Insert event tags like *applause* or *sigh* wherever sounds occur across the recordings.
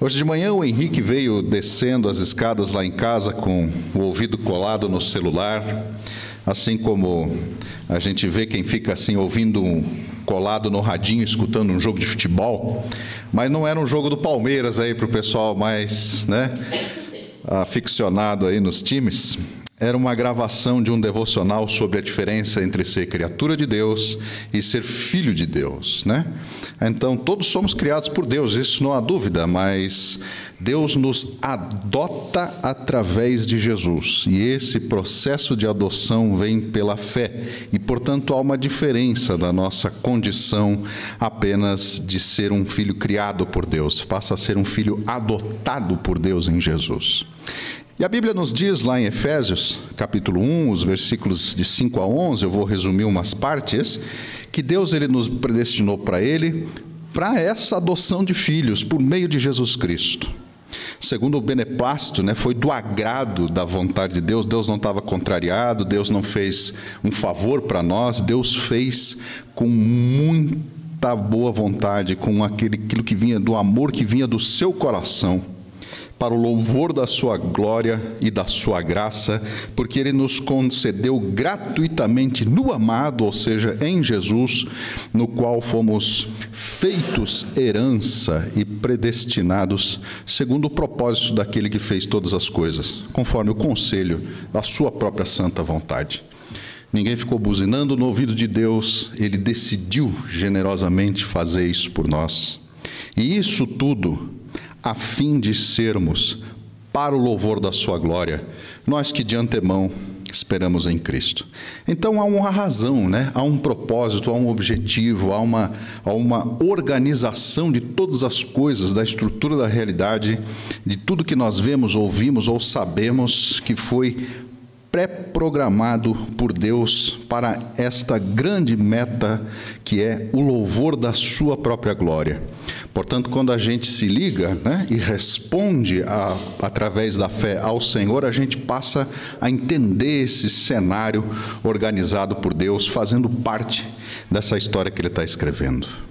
Hoje de manhã o Henrique veio descendo as escadas lá em casa com o ouvido colado no celular, assim como a gente vê quem fica assim ouvindo um colado no radinho escutando um jogo de futebol, mas não era um jogo do Palmeiras aí para o pessoal mais, né, aficionado aí nos times era uma gravação de um devocional sobre a diferença entre ser criatura de Deus e ser filho de Deus, né? Então, todos somos criados por Deus, isso não há dúvida, mas Deus nos adota através de Jesus. E esse processo de adoção vem pela fé, e portanto há uma diferença da nossa condição apenas de ser um filho criado por Deus, passa a ser um filho adotado por Deus em Jesus. E a Bíblia nos diz lá em Efésios, capítulo 1, os versículos de 5 a 11, eu vou resumir umas partes, que Deus ele nos predestinou para ele para essa adoção de filhos por meio de Jesus Cristo. Segundo o beneplácito, né, foi do agrado da vontade de Deus, Deus não estava contrariado, Deus não fez um favor para nós, Deus fez com muita boa vontade, com aquele, aquilo que vinha do amor que vinha do seu coração para o louvor da sua glória e da sua graça, porque ele nos concedeu gratuitamente no amado, ou seja, em Jesus, no qual fomos feitos herança e predestinados segundo o propósito daquele que fez todas as coisas, conforme o conselho da sua própria santa vontade. Ninguém ficou buzinando no ouvido de Deus, ele decidiu generosamente fazer isso por nós. E isso tudo a fim de sermos, para o louvor da Sua glória, nós que de antemão esperamos em Cristo. Então há uma razão, né? há um propósito, há um objetivo, há uma, há uma organização de todas as coisas, da estrutura da realidade, de tudo que nós vemos, ouvimos ou sabemos que foi pré-programado por Deus para esta grande meta que é o louvor da Sua própria glória. Portanto, quando a gente se liga né, e responde a, através da fé ao Senhor, a gente passa a entender esse cenário organizado por Deus, fazendo parte dessa história que Ele está escrevendo.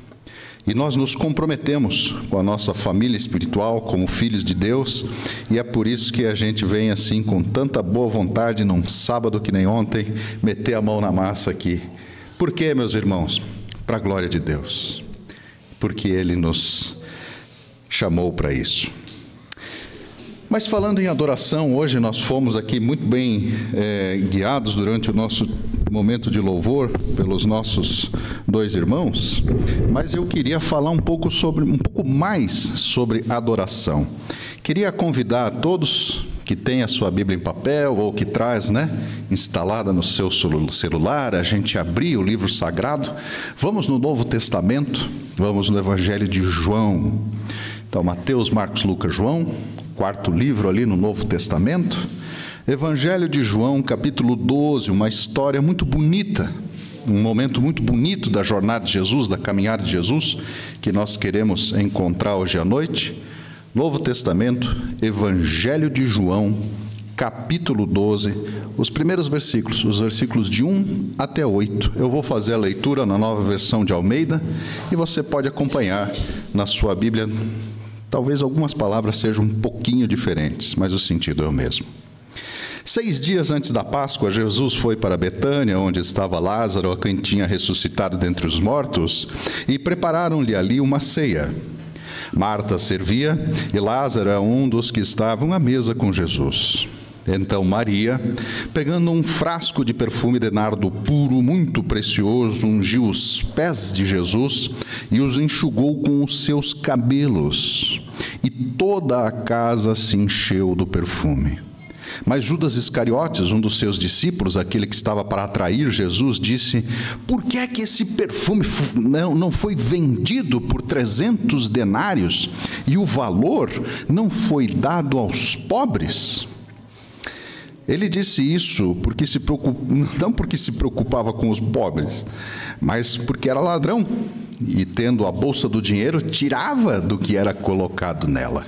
E nós nos comprometemos com a nossa família espiritual, como filhos de Deus, e é por isso que a gente vem assim com tanta boa vontade, num sábado que nem ontem, meter a mão na massa aqui. Por quê, meus irmãos? Para a glória de Deus. Porque Ele nos chamou para isso. Mas falando em adoração, hoje nós fomos aqui muito bem é, guiados durante o nosso momento de louvor pelos nossos dois irmãos, mas eu queria falar um pouco sobre um pouco mais sobre adoração. Queria convidar todos que tem a sua Bíblia em papel ou que traz, né, instalada no seu celular, a gente abrir o livro sagrado. Vamos no Novo Testamento, vamos no Evangelho de João. Então, Mateus, Marcos, Lucas, João, quarto livro ali no Novo Testamento. Evangelho de João, capítulo 12, uma história muito bonita, um momento muito bonito da jornada de Jesus, da caminhada de Jesus, que nós queremos encontrar hoje à noite. Novo Testamento, Evangelho de João, capítulo 12, os primeiros versículos, os versículos de 1 até 8. Eu vou fazer a leitura na nova versão de Almeida e você pode acompanhar na sua Bíblia. Talvez algumas palavras sejam um pouquinho diferentes, mas o sentido é o mesmo. Seis dias antes da Páscoa, Jesus foi para Betânia, onde estava Lázaro, a quem tinha ressuscitado dentre os mortos, e prepararam-lhe ali uma ceia. Marta servia e Lázaro é um dos que estavam à mesa com Jesus. Então Maria, pegando um frasco de perfume de nardo puro, muito precioso, ungiu os pés de Jesus e os enxugou com os seus cabelos, e toda a casa se encheu do perfume. Mas Judas Iscariotes, um dos seus discípulos, aquele que estava para atrair Jesus, disse: Por que é que esse perfume não foi vendido por 300 denários e o valor não foi dado aos pobres? Ele disse isso porque se preocup... *laughs* não porque se preocupava com os pobres, mas porque era ladrão e, tendo a bolsa do dinheiro, tirava do que era colocado nela.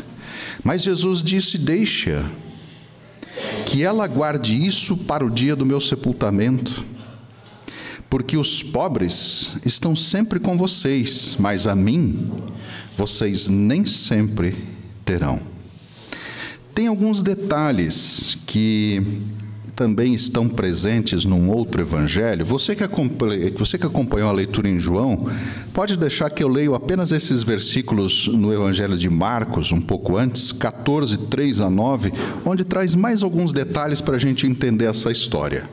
Mas Jesus disse: Deixa, que ela guarde isso para o dia do meu sepultamento, porque os pobres estão sempre com vocês, mas a mim vocês nem sempre terão. Tem alguns detalhes que também estão presentes num outro evangelho. Você que, você que acompanhou a leitura em João, pode deixar que eu leio apenas esses versículos no evangelho de Marcos, um pouco antes, 14, 3 a 9, onde traz mais alguns detalhes para a gente entender essa história.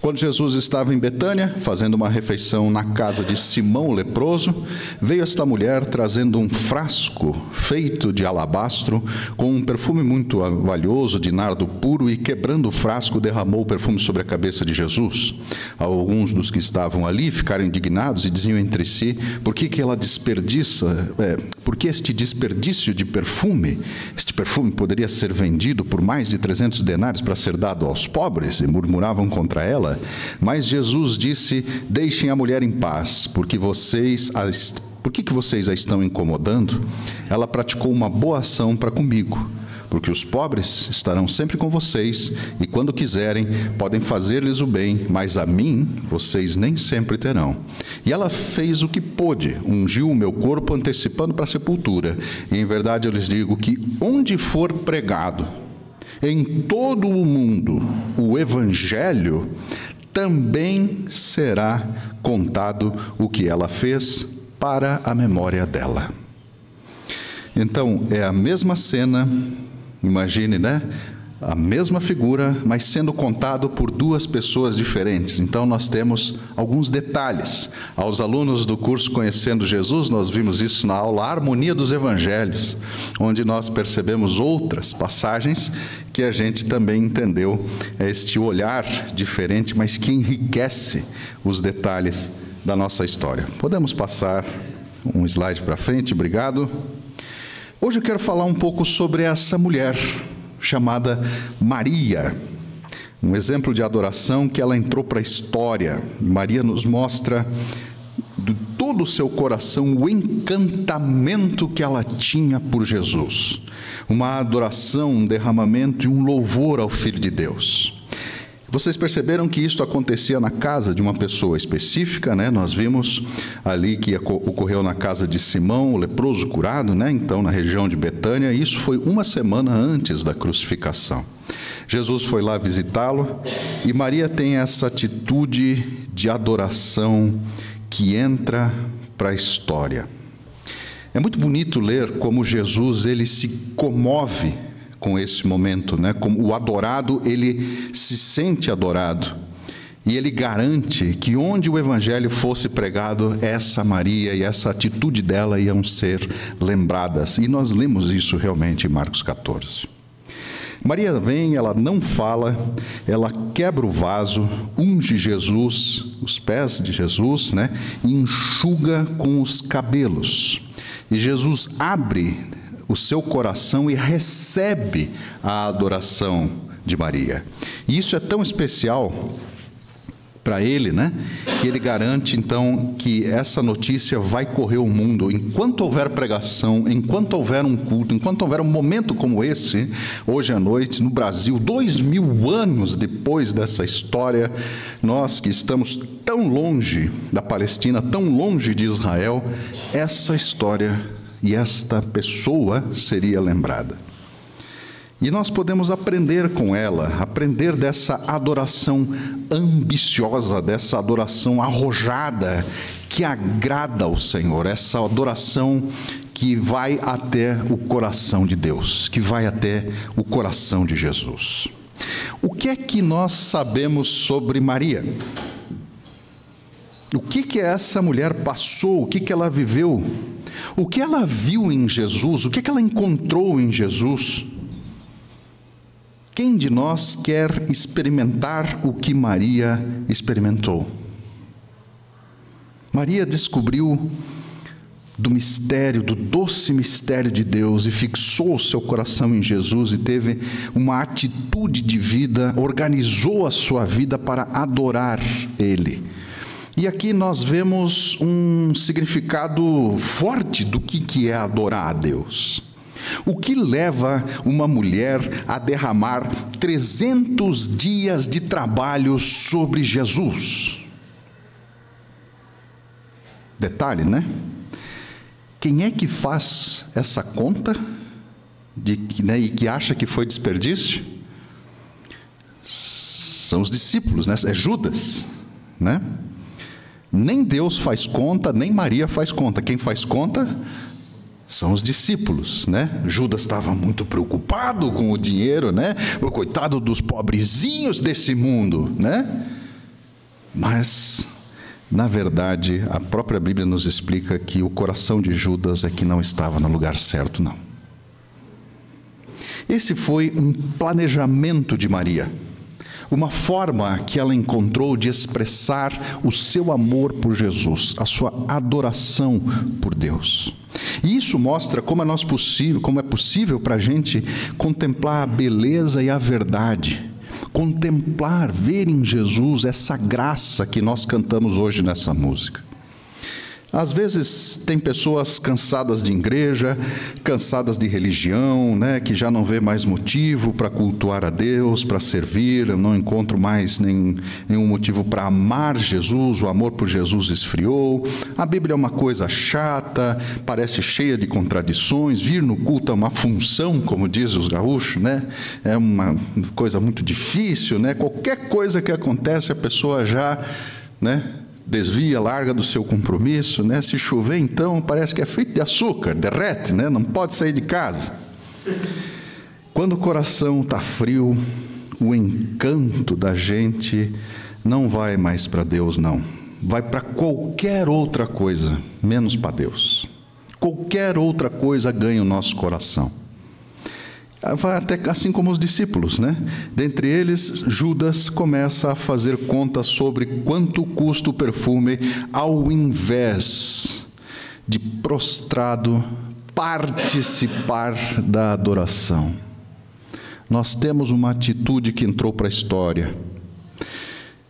Quando Jesus estava em Betânia, fazendo uma refeição na casa de Simão o leproso, veio esta mulher trazendo um frasco feito de alabastro com um perfume muito valioso de nardo puro e quebrando o frasco derramou o perfume sobre a cabeça de Jesus. Alguns dos que estavam ali ficaram indignados e diziam entre si: por que, que ela desperdiça, é, por que este desperdício de perfume? Este perfume poderia ser vendido por mais de 300 denários para ser dado aos pobres? E murmuravam contra ela ela. Mas Jesus disse: Deixem a mulher em paz, porque vocês a, por que, que vocês a estão incomodando? Ela praticou uma boa ação para comigo porque os pobres estarão sempre com vocês e, quando quiserem, podem fazer-lhes o bem, mas a mim vocês nem sempre terão. E ela fez o que pôde, ungiu o meu corpo antecipando para a sepultura. E em verdade eu lhes digo que onde for pregado, em todo o mundo o Evangelho, também será contado o que ela fez para a memória dela. Então, é a mesma cena, imagine, né? A mesma figura, mas sendo contado por duas pessoas diferentes. Então, nós temos alguns detalhes. Aos alunos do curso Conhecendo Jesus, nós vimos isso na aula Harmonia dos Evangelhos, onde nós percebemos outras passagens que a gente também entendeu este olhar diferente, mas que enriquece os detalhes da nossa história. Podemos passar um slide para frente, obrigado. Hoje eu quero falar um pouco sobre essa mulher chamada Maria. Um exemplo de adoração que ela entrou para a história. Maria nos mostra de todo o seu coração o encantamento que ela tinha por Jesus. Uma adoração, um derramamento e um louvor ao Filho de Deus. Vocês perceberam que isso acontecia na casa de uma pessoa específica, né? Nós vimos ali que ocorreu na casa de Simão, o leproso curado, né? Então, na região de Betânia, isso foi uma semana antes da crucificação. Jesus foi lá visitá-lo e Maria tem essa atitude de adoração que entra para a história. É muito bonito ler como Jesus ele se comove com esse momento, né? Como o adorado, ele se sente adorado. E ele garante que onde o evangelho fosse pregado, essa Maria e essa atitude dela iam ser lembradas. E nós lemos isso realmente em Marcos 14. Maria vem, ela não fala, ela quebra o vaso, unge Jesus, os pés de Jesus, né? E enxuga com os cabelos. E Jesus abre o seu coração e recebe a adoração de Maria. E isso é tão especial para ele, né? Que ele garante então que essa notícia vai correr o mundo. Enquanto houver pregação, enquanto houver um culto, enquanto houver um momento como esse, hoje à noite, no Brasil, dois mil anos depois dessa história, nós que estamos tão longe da Palestina, tão longe de Israel, essa história e esta pessoa seria lembrada. E nós podemos aprender com ela, aprender dessa adoração ambiciosa, dessa adoração arrojada que agrada ao Senhor, essa adoração que vai até o coração de Deus, que vai até o coração de Jesus. O que é que nós sabemos sobre Maria? O que que essa mulher passou? O que que ela viveu? O que ela viu em Jesus? O que que ela encontrou em Jesus? Quem de nós quer experimentar o que Maria experimentou? Maria descobriu do mistério, do doce mistério de Deus e fixou o seu coração em Jesus e teve uma atitude de vida, organizou a sua vida para adorar Ele e aqui nós vemos um significado forte do que, é adorar a Deus. O que leva uma mulher a derramar 300 dias de trabalho sobre Jesus? Detalhe, né? Quem é que faz essa conta? de, né, e que acha que foi desperdício? São os discípulos, né? é Judas. Né? Nem Deus faz conta, nem Maria faz conta. Quem faz conta são os discípulos, né? Judas estava muito preocupado com o dinheiro, né? O coitado dos pobrezinhos desse mundo, né? Mas na verdade, a própria Bíblia nos explica que o coração de Judas é que não estava no lugar certo, não. Esse foi um planejamento de Maria uma forma que ela encontrou de expressar o seu amor por Jesus, a sua adoração por Deus. E isso mostra como é, nós possível, como é possível para a gente contemplar a beleza e a verdade, contemplar, ver em Jesus essa graça que nós cantamos hoje nessa música. Às vezes tem pessoas cansadas de igreja, cansadas de religião, né, que já não vê mais motivo para cultuar a Deus, para servir, não encontro mais nenhum, nenhum motivo para amar Jesus, o amor por Jesus esfriou. A Bíblia é uma coisa chata, parece cheia de contradições, vir no culto é uma função, como diz os gaúchos, né? É uma coisa muito difícil, né? Qualquer coisa que acontece a pessoa já, né? Desvia, larga do seu compromisso, né? Se chover, então, parece que é feito de açúcar, derrete, né? Não pode sair de casa. Quando o coração está frio, o encanto da gente não vai mais para Deus, não. Vai para qualquer outra coisa, menos para Deus. Qualquer outra coisa ganha o nosso coração. Até assim como os discípulos, né? Dentre eles, Judas começa a fazer conta sobre quanto custa o perfume, ao invés de prostrado participar da adoração. Nós temos uma atitude que entrou para a história.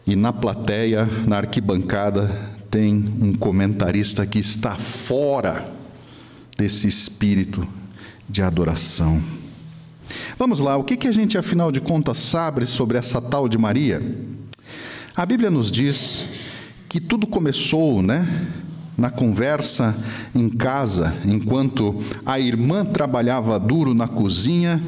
E na plateia, na arquibancada, tem um comentarista que está fora desse espírito de adoração. Vamos lá, o que, que a gente afinal de contas sabe sobre essa tal de Maria? A Bíblia nos diz que tudo começou, né? Na conversa em casa, enquanto a irmã trabalhava duro na cozinha,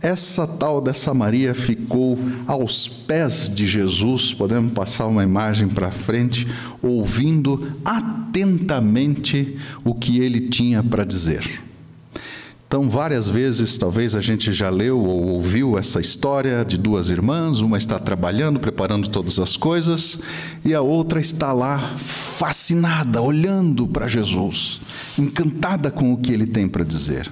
essa tal dessa Maria ficou aos pés de Jesus, podemos passar uma imagem para frente, ouvindo atentamente o que ele tinha para dizer. Então, várias vezes, talvez a gente já leu ou ouviu essa história de duas irmãs, uma está trabalhando, preparando todas as coisas, e a outra está lá fascinada, olhando para Jesus, encantada com o que ele tem para dizer.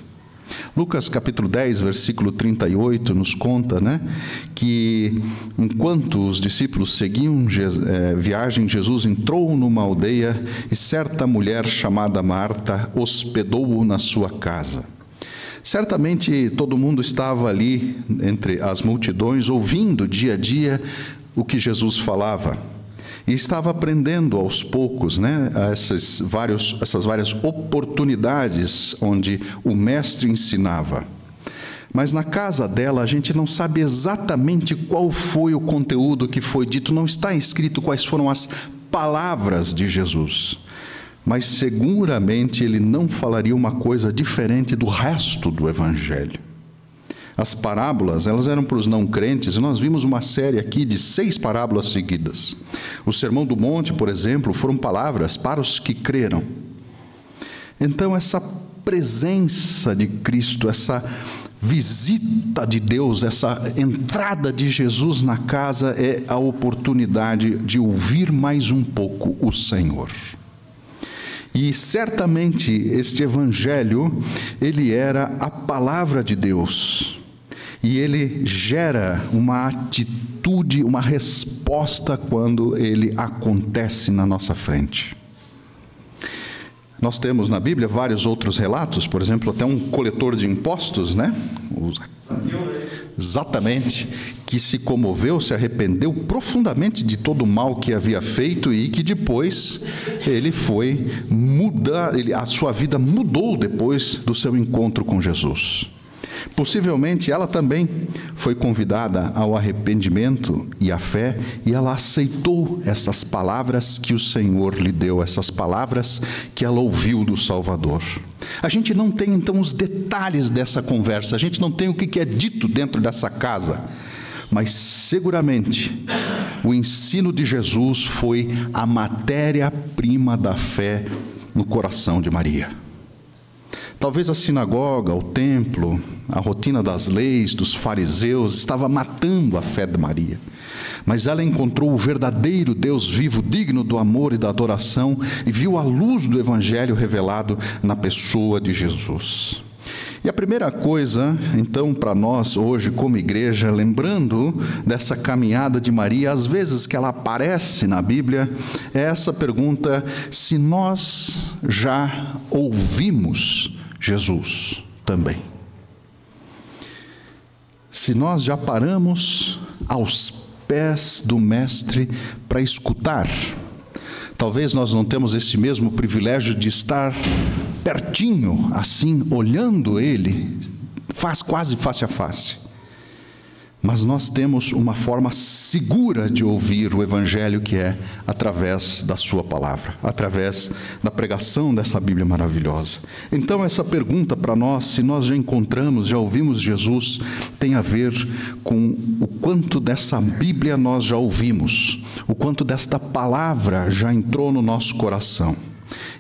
Lucas capítulo 10, versículo 38 nos conta, né, que enquanto os discípulos seguiam é, viagem, Jesus entrou numa aldeia e certa mulher chamada Marta hospedou-o na sua casa. Certamente todo mundo estava ali entre as multidões, ouvindo dia a dia o que Jesus falava. E estava aprendendo aos poucos, né, essas, vários, essas várias oportunidades onde o mestre ensinava. Mas na casa dela a gente não sabe exatamente qual foi o conteúdo que foi dito, não está escrito quais foram as palavras de Jesus mas seguramente ele não falaria uma coisa diferente do resto do evangelho. As parábolas, elas eram para os não crentes, e nós vimos uma série aqui de seis parábolas seguidas. O Sermão do Monte, por exemplo, foram palavras para os que creram. Então, essa presença de Cristo, essa visita de Deus, essa entrada de Jesus na casa é a oportunidade de ouvir mais um pouco o Senhor. E certamente este evangelho, ele era a palavra de Deus. E ele gera uma atitude, uma resposta quando ele acontece na nossa frente. Nós temos na Bíblia vários outros relatos, por exemplo, até um coletor de impostos, né? Exatamente, que se comoveu, se arrependeu profundamente de todo o mal que havia feito e que depois ele foi mudar, ele, a sua vida mudou depois do seu encontro com Jesus. Possivelmente ela também foi convidada ao arrependimento e à fé, e ela aceitou essas palavras que o Senhor lhe deu, essas palavras que ela ouviu do Salvador. A gente não tem então os detalhes dessa conversa, a gente não tem o que é dito dentro dessa casa, mas seguramente o ensino de Jesus foi a matéria-prima da fé no coração de Maria. Talvez a sinagoga, o templo, a rotina das leis dos fariseus estava matando a fé de Maria. Mas ela encontrou o verdadeiro Deus vivo, digno do amor e da adoração, e viu a luz do Evangelho revelado na pessoa de Jesus. E a primeira coisa, então, para nós hoje, como igreja, lembrando dessa caminhada de Maria, às vezes que ela aparece na Bíblia, é essa pergunta: se nós já ouvimos Jesus também. Se nós já paramos aos pés do Mestre para escutar, talvez nós não temos esse mesmo privilégio de estar pertinho, assim, olhando Ele, faz quase face a face mas nós temos uma forma segura de ouvir o Evangelho que é através da Sua palavra, através da pregação dessa Bíblia maravilhosa. Então, essa pergunta para nós, se nós já encontramos, já ouvimos Jesus, tem a ver com o quanto dessa Bíblia nós já ouvimos, o quanto desta palavra já entrou no nosso coração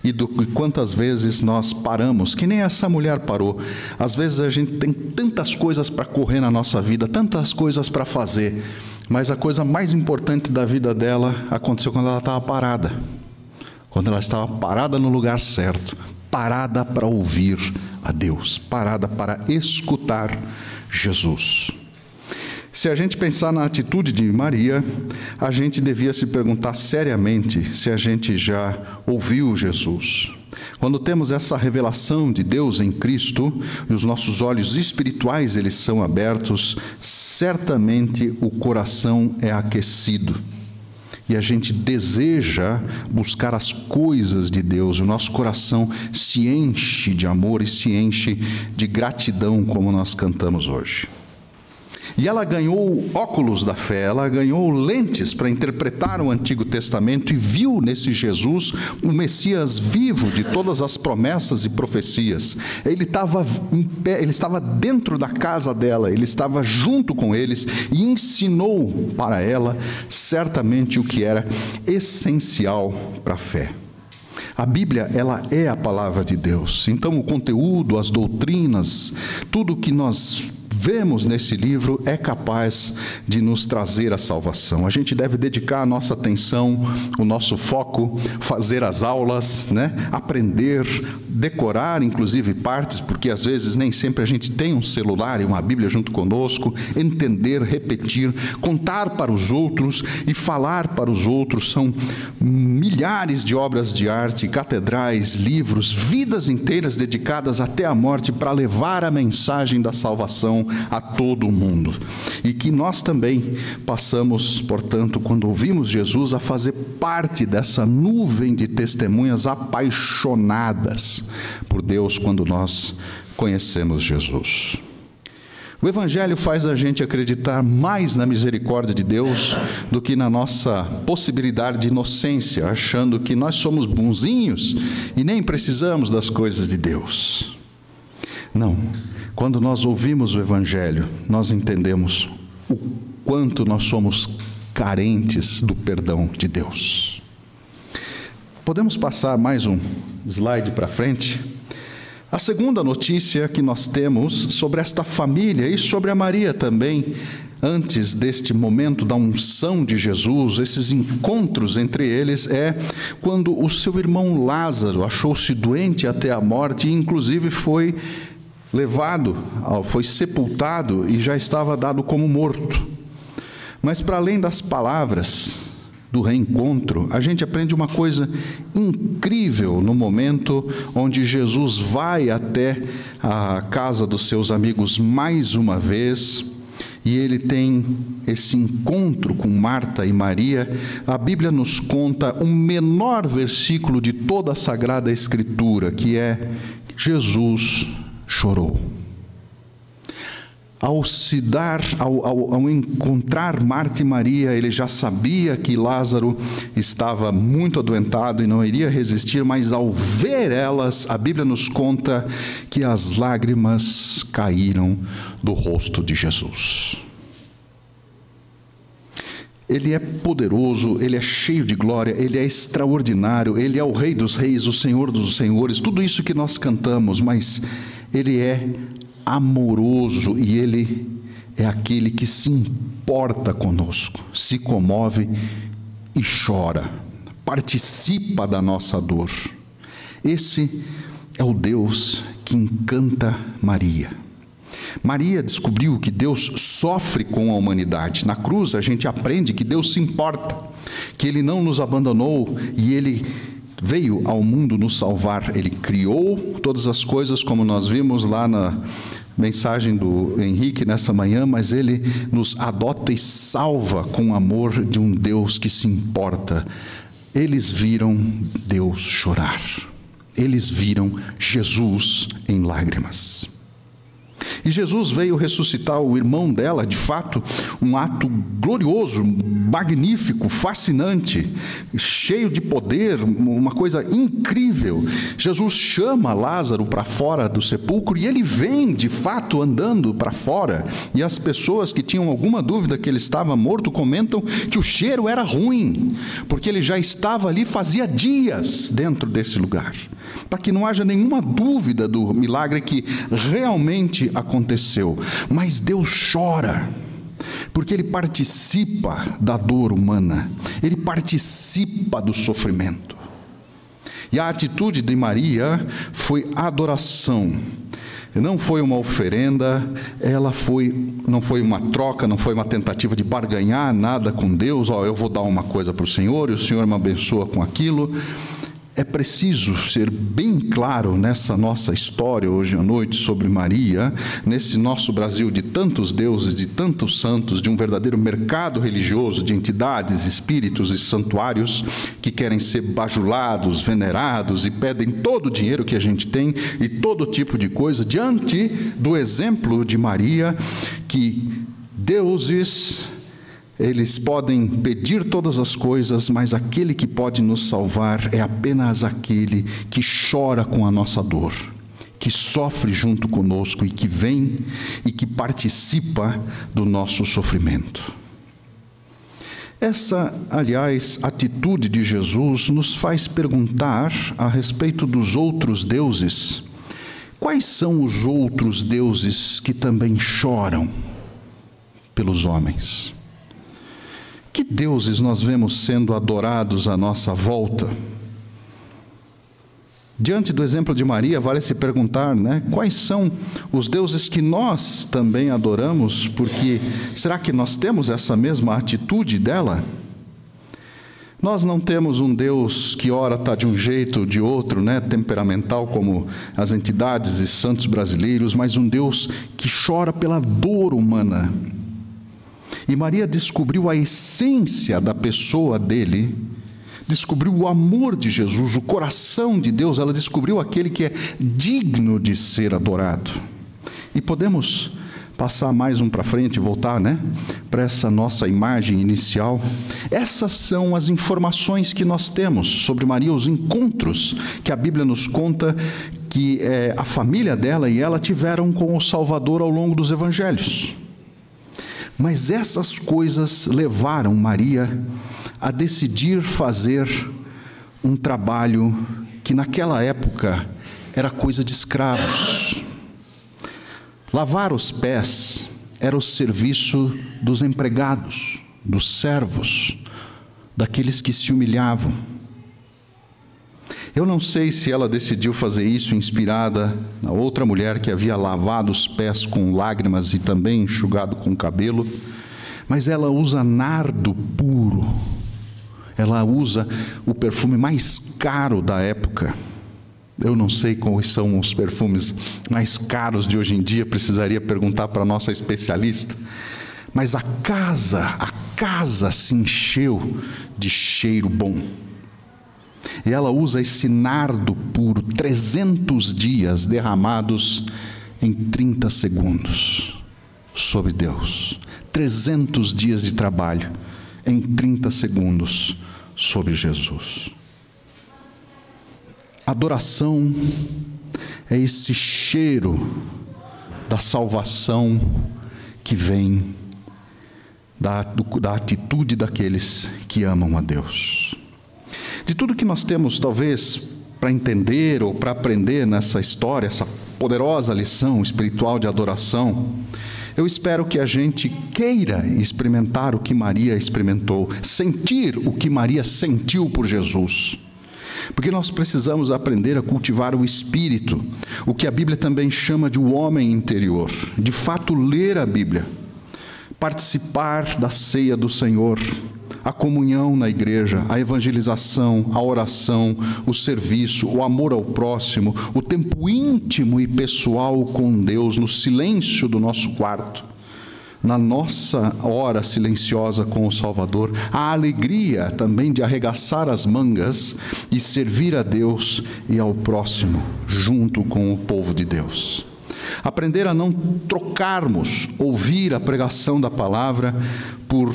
e, do, e quantas vezes nós paramos, que nem essa mulher parou. Às vezes a gente tem tantas coisas para correr na nossa vida, tantas coisas para fazer, mas a coisa mais importante da vida dela aconteceu quando ela estava parada. Quando ela estava parada no lugar certo, parada para ouvir a Deus, parada para escutar Jesus. Se a gente pensar na atitude de Maria, a gente devia se perguntar seriamente se a gente já ouviu Jesus. Quando temos essa revelação de Deus em Cristo e os nossos olhos espirituais eles são abertos, certamente o coração é aquecido. E a gente deseja buscar as coisas de Deus, o nosso coração se enche de amor e se enche de gratidão, como nós cantamos hoje. E ela ganhou óculos da fé, ela ganhou lentes para interpretar o Antigo Testamento e viu nesse Jesus o Messias vivo de todas as promessas e profecias. Ele estava em pé, ele estava dentro da casa dela, ele estava junto com eles e ensinou para ela certamente o que era essencial para a fé. A Bíblia, ela é a palavra de Deus. Então, o conteúdo, as doutrinas, tudo que nós vemos nesse livro é capaz de nos trazer a salvação. A gente deve dedicar a nossa atenção, o nosso foco, fazer as aulas, né? aprender, decorar, inclusive, partes, porque às vezes nem sempre a gente tem um celular e uma Bíblia junto conosco, entender, repetir, contar para os outros e falar para os outros. São milhares de obras de arte, catedrais, livros, vidas inteiras dedicadas até a morte para levar a mensagem da salvação a todo o mundo. E que nós também passamos, portanto, quando ouvimos Jesus, a fazer parte dessa nuvem de testemunhas apaixonadas por Deus quando nós conhecemos Jesus. O Evangelho faz a gente acreditar mais na misericórdia de Deus do que na nossa possibilidade de inocência, achando que nós somos bonzinhos e nem precisamos das coisas de Deus. Não. Quando nós ouvimos o Evangelho, nós entendemos o quanto nós somos carentes do perdão de Deus. Podemos passar mais um slide para frente? A segunda notícia que nós temos sobre esta família e sobre a Maria também, antes deste momento da unção de Jesus, esses encontros entre eles, é quando o seu irmão Lázaro achou-se doente até a morte e, inclusive, foi levado, foi sepultado e já estava dado como morto. Mas para além das palavras do reencontro, a gente aprende uma coisa incrível no momento onde Jesus vai até a casa dos seus amigos mais uma vez e ele tem esse encontro com Marta e Maria. A Bíblia nos conta o menor versículo de toda a Sagrada Escritura, que é Jesus chorou. Ao se dar, ao, ao, ao, encontrar Marta e Maria, ele já sabia que Lázaro estava muito adoentado e não iria resistir, mas ao ver elas, a Bíblia nos conta que as lágrimas caíram do rosto de Jesus. Ele é poderoso, ele é cheio de glória, ele é extraordinário, ele é o Rei dos Reis, o Senhor dos Senhores, tudo isso que nós cantamos, mas ele é amoroso e ele é aquele que se importa conosco, se comove e chora, participa da nossa dor. Esse é o Deus que encanta Maria. Maria descobriu que Deus sofre com a humanidade. Na cruz a gente aprende que Deus se importa, que Ele não nos abandonou e Ele veio ao mundo nos salvar. Ele criou todas as coisas, como nós vimos lá na mensagem do Henrique nessa manhã, mas ele nos adota e salva com o amor de um Deus que se importa. Eles viram Deus chorar. Eles viram Jesus em lágrimas. E Jesus veio ressuscitar o irmão dela, de fato, um ato glorioso, magnífico, fascinante, cheio de poder, uma coisa incrível. Jesus chama Lázaro para fora do sepulcro e ele vem, de fato, andando para fora. E as pessoas que tinham alguma dúvida que ele estava morto comentam que o cheiro era ruim, porque ele já estava ali fazia dias dentro desse lugar. Para que não haja nenhuma dúvida do milagre que realmente aconteceu. Mas Deus chora, porque Ele participa da dor humana, Ele participa do sofrimento. E a atitude de Maria foi adoração. Não foi uma oferenda, ela foi, não foi uma troca, não foi uma tentativa de barganhar nada com Deus. Ó, eu vou dar uma coisa para o Senhor e o Senhor me abençoa com aquilo é preciso ser bem claro nessa nossa história hoje à noite sobre Maria, nesse nosso Brasil de tantos deuses, de tantos santos, de um verdadeiro mercado religioso de entidades, espíritos e santuários que querem ser bajulados, venerados e pedem todo o dinheiro que a gente tem e todo tipo de coisa, diante do exemplo de Maria, que deuses eles podem pedir todas as coisas, mas aquele que pode nos salvar é apenas aquele que chora com a nossa dor, que sofre junto conosco e que vem e que participa do nosso sofrimento. Essa, aliás, atitude de Jesus nos faz perguntar a respeito dos outros deuses. Quais são os outros deuses que também choram pelos homens? Que deuses nós vemos sendo adorados à nossa volta? Diante do exemplo de Maria, vale se perguntar, né, quais são os deuses que nós também adoramos, porque será que nós temos essa mesma atitude dela? Nós não temos um Deus que ora está de um jeito de outro, né, temperamental como as entidades e santos brasileiros, mas um Deus que chora pela dor humana, e Maria descobriu a essência da pessoa dele, descobriu o amor de Jesus, o coração de Deus, ela descobriu aquele que é digno de ser adorado. E podemos passar mais um para frente voltar, né? Para essa nossa imagem inicial. Essas são as informações que nós temos sobre Maria, os encontros que a Bíblia nos conta que é, a família dela e ela tiveram com o Salvador ao longo dos evangelhos. Mas essas coisas levaram Maria a decidir fazer um trabalho que naquela época era coisa de escravos. Lavar os pés era o serviço dos empregados, dos servos, daqueles que se humilhavam. Eu não sei se ela decidiu fazer isso inspirada na outra mulher que havia lavado os pés com lágrimas e também enxugado com cabelo, mas ela usa nardo puro. Ela usa o perfume mais caro da época. Eu não sei quais são os perfumes mais caros de hoje em dia, precisaria perguntar para a nossa especialista. Mas a casa, a casa se encheu de cheiro bom. E ela usa esse nardo puro, 300 dias derramados em 30 segundos. sobre Deus. 300 dias de trabalho em 30 segundos sobre Jesus. Adoração é esse cheiro da salvação que vem da, da atitude daqueles que amam a Deus. De tudo que nós temos, talvez, para entender ou para aprender nessa história, essa poderosa lição espiritual de adoração, eu espero que a gente queira experimentar o que Maria experimentou, sentir o que Maria sentiu por Jesus. Porque nós precisamos aprender a cultivar o espírito, o que a Bíblia também chama de o homem interior. De fato, ler a Bíblia, participar da ceia do Senhor, a comunhão na igreja, a evangelização, a oração, o serviço, o amor ao próximo, o tempo íntimo e pessoal com Deus, no silêncio do nosso quarto, na nossa hora silenciosa com o Salvador, a alegria também de arregaçar as mangas e servir a Deus e ao próximo, junto com o povo de Deus. Aprender a não trocarmos ouvir a pregação da palavra por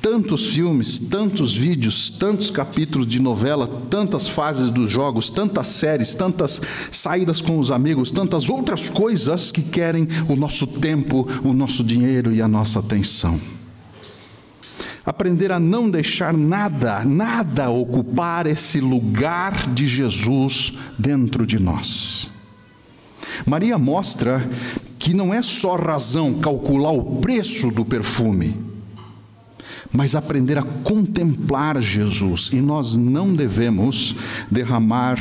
tantos filmes, tantos vídeos, tantos capítulos de novela, tantas fases dos jogos, tantas séries, tantas saídas com os amigos, tantas outras coisas que querem o nosso tempo, o nosso dinheiro e a nossa atenção. Aprender a não deixar nada, nada ocupar esse lugar de Jesus dentro de nós. Maria mostra que não é só razão calcular o preço do perfume, mas aprender a contemplar Jesus. E nós não devemos derramar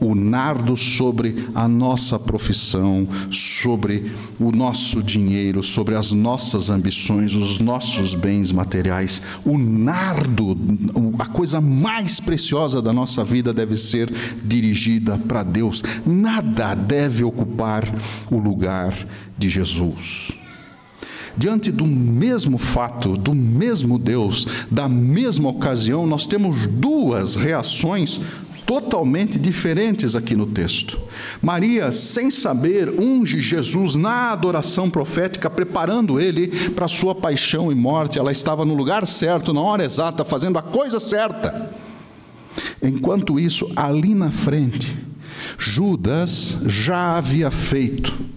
o nardo sobre a nossa profissão, sobre o nosso dinheiro, sobre as nossas ambições, os nossos bens materiais. O nardo, a coisa mais preciosa da nossa vida, deve ser dirigida para Deus. Nada deve ocupar o lugar de Jesus diante do mesmo fato, do mesmo Deus, da mesma ocasião, nós temos duas reações totalmente diferentes aqui no texto. Maria, sem saber, unge Jesus na adoração profética, preparando ele para sua paixão e morte. Ela estava no lugar certo, na hora exata, fazendo a coisa certa. Enquanto isso, ali na frente, Judas já havia feito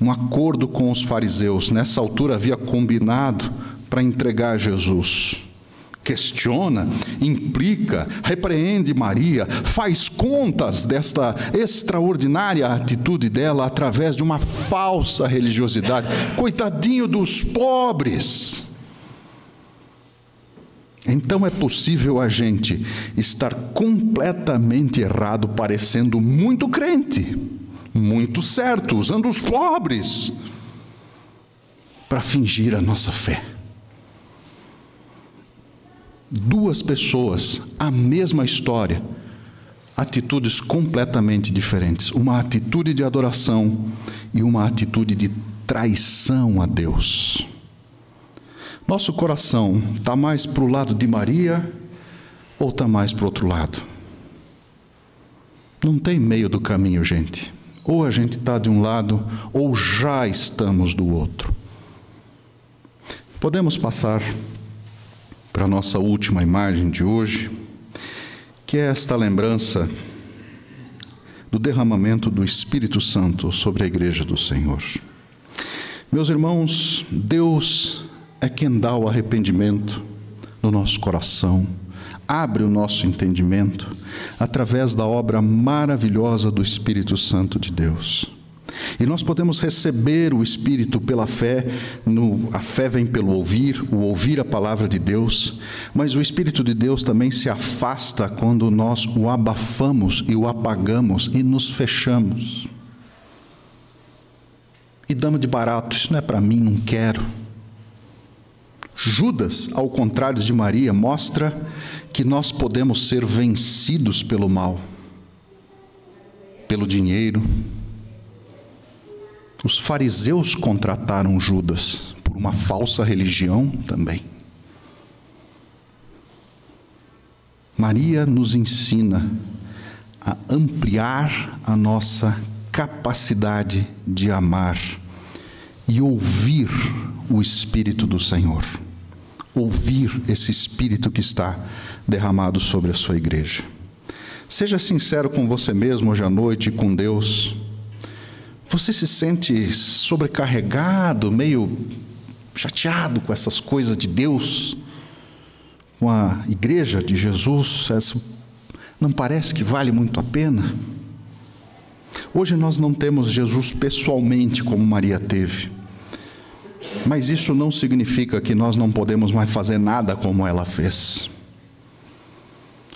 um acordo com os fariseus. Nessa altura havia combinado para entregar Jesus. Questiona, implica, repreende Maria, faz contas desta extraordinária atitude dela através de uma falsa religiosidade. Coitadinho dos pobres. Então é possível a gente estar completamente errado, parecendo muito crente muito certo, usando os pobres para fingir a nossa fé. Duas pessoas, a mesma história, atitudes completamente diferentes. Uma atitude de adoração e uma atitude de traição a Deus. Nosso coração está mais para o lado de Maria ou está mais para o outro lado? Não tem meio do caminho, gente. Ou a gente está de um lado, ou já estamos do outro. Podemos passar para a nossa última imagem de hoje, que é esta lembrança do derramamento do Espírito Santo sobre a Igreja do Senhor. Meus irmãos, Deus é quem dá o arrependimento no nosso coração abre o nosso entendimento através da obra maravilhosa do Espírito Santo de Deus. E nós podemos receber o Espírito pela fé, no, a fé vem pelo ouvir, o ouvir a palavra de Deus, mas o Espírito de Deus também se afasta quando nós o abafamos e o apagamos e nos fechamos. E damos de barato, isso não é para mim, não quero. Judas, ao contrário de Maria, mostra que nós podemos ser vencidos pelo mal, pelo dinheiro. Os fariseus contrataram Judas por uma falsa religião também. Maria nos ensina a ampliar a nossa capacidade de amar e ouvir o Espírito do Senhor. Ouvir esse Espírito que está derramado sobre a sua igreja. Seja sincero com você mesmo hoje à noite e com Deus. Você se sente sobrecarregado, meio chateado com essas coisas de Deus, com a igreja de Jesus? Não parece que vale muito a pena? Hoje nós não temos Jesus pessoalmente como Maria teve. Mas isso não significa que nós não podemos mais fazer nada como ela fez.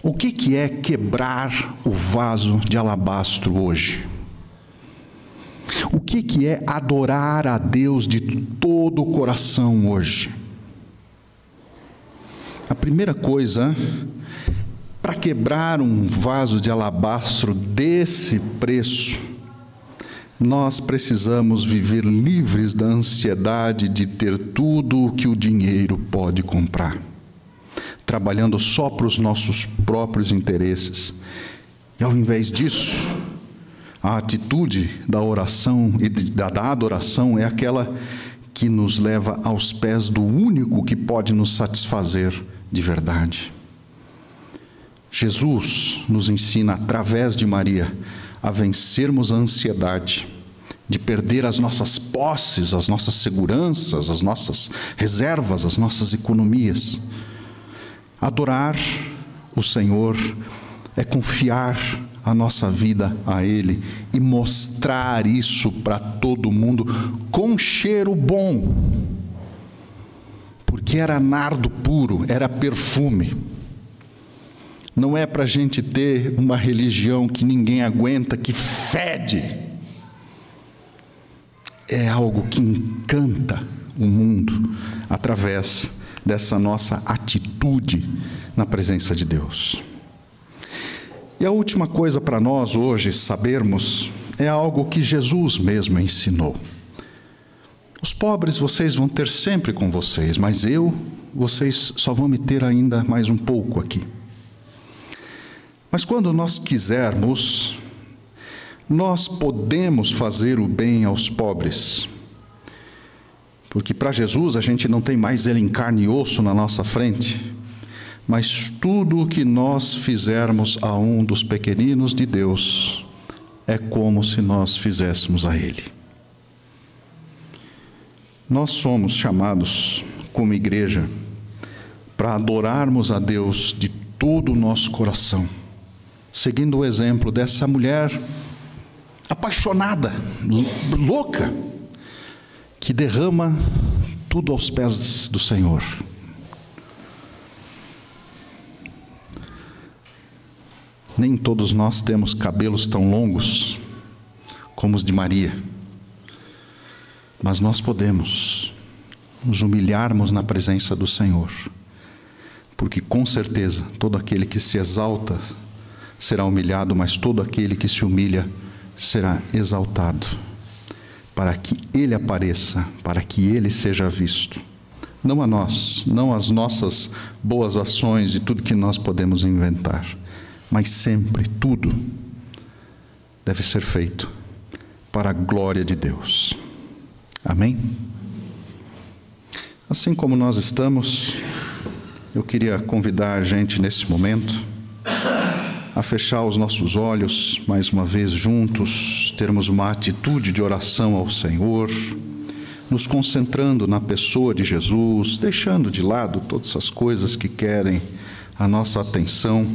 O que, que é quebrar o vaso de alabastro hoje? O que, que é adorar a Deus de todo o coração hoje? A primeira coisa, para quebrar um vaso de alabastro desse preço, nós precisamos viver livres da ansiedade de ter tudo o que o dinheiro pode comprar, trabalhando só para os nossos próprios interesses. E ao invés disso, a atitude da oração e da, adoração é aquela que nos leva aos pés do único que pode nos satisfazer de verdade. Jesus nos ensina, através de Maria, a vencermos a ansiedade de perder as nossas posses, as nossas seguranças, as nossas reservas, as nossas economias. Adorar o Senhor é confiar a nossa vida a Ele e mostrar isso para todo mundo com cheiro bom, porque era nardo puro, era perfume. Não é para a gente ter uma religião que ninguém aguenta, que fede é algo que encanta o mundo através dessa nossa atitude na presença de Deus. E a última coisa para nós hoje sabermos é algo que Jesus mesmo ensinou. Os pobres vocês vão ter sempre com vocês, mas eu, vocês só vão me ter ainda mais um pouco aqui. Mas quando nós quisermos nós podemos fazer o bem aos pobres. Porque para Jesus a gente não tem mais ele em carne e osso na nossa frente, mas tudo o que nós fizermos a um dos pequeninos de Deus é como se nós fizéssemos a ele. Nós somos chamados como igreja para adorarmos a Deus de todo o nosso coração, seguindo o exemplo dessa mulher apaixonada, louca, que derrama tudo aos pés do Senhor. Nem todos nós temos cabelos tão longos como os de Maria, mas nós podemos nos humilharmos na presença do Senhor, porque com certeza todo aquele que se exalta será humilhado, mas todo aquele que se humilha será exaltado, para que ele apareça, para que ele seja visto. Não a nós, não as nossas boas ações e tudo que nós podemos inventar, mas sempre tudo deve ser feito para a glória de Deus. Amém? Assim como nós estamos, eu queria convidar a gente nesse momento a fechar os nossos olhos mais uma vez juntos, termos uma atitude de oração ao Senhor, nos concentrando na pessoa de Jesus, deixando de lado todas essas coisas que querem a nossa atenção,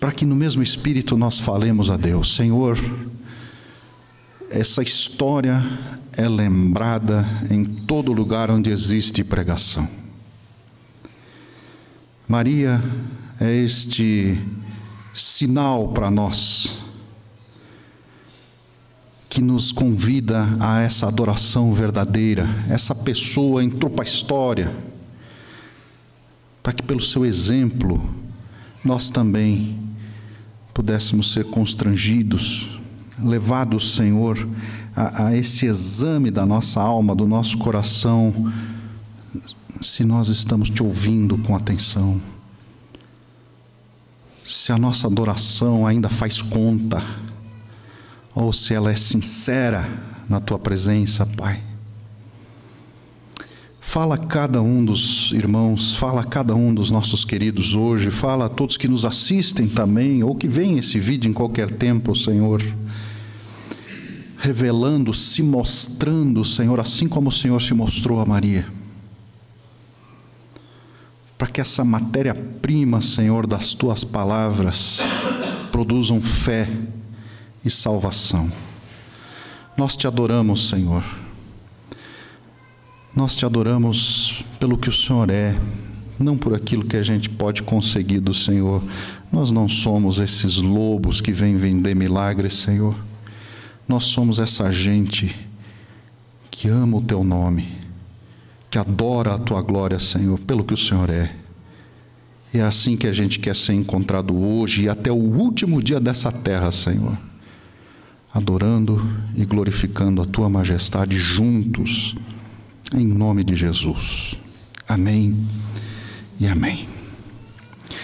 para que no mesmo espírito nós falemos a Deus: Senhor, essa história é lembrada em todo lugar onde existe pregação. Maria é este sinal para nós que nos convida a essa adoração verdadeira. Essa pessoa entrou para a história para que, pelo seu exemplo, nós também pudéssemos ser constrangidos, levados, Senhor, a, a esse exame da nossa alma, do nosso coração, se nós estamos te ouvindo com atenção se a nossa adoração ainda faz conta, ou se ela é sincera na tua presença, Pai. Fala a cada um dos irmãos, fala a cada um dos nossos queridos hoje, fala a todos que nos assistem também, ou que veem esse vídeo em qualquer tempo, Senhor. Revelando, se mostrando, Senhor, assim como o Senhor se mostrou a Maria. Para que essa matéria-prima, Senhor, das tuas palavras produzam fé e salvação. Nós te adoramos, Senhor. Nós te adoramos pelo que o Senhor é, não por aquilo que a gente pode conseguir do Senhor. Nós não somos esses lobos que vêm vender milagres, Senhor. Nós somos essa gente que ama o teu nome, que adora a tua glória, Senhor, pelo que o Senhor é. E é assim que a gente quer ser encontrado hoje e até o último dia dessa terra, Senhor adorando e glorificando a tua majestade juntos, em nome de Jesus. Amém e amém.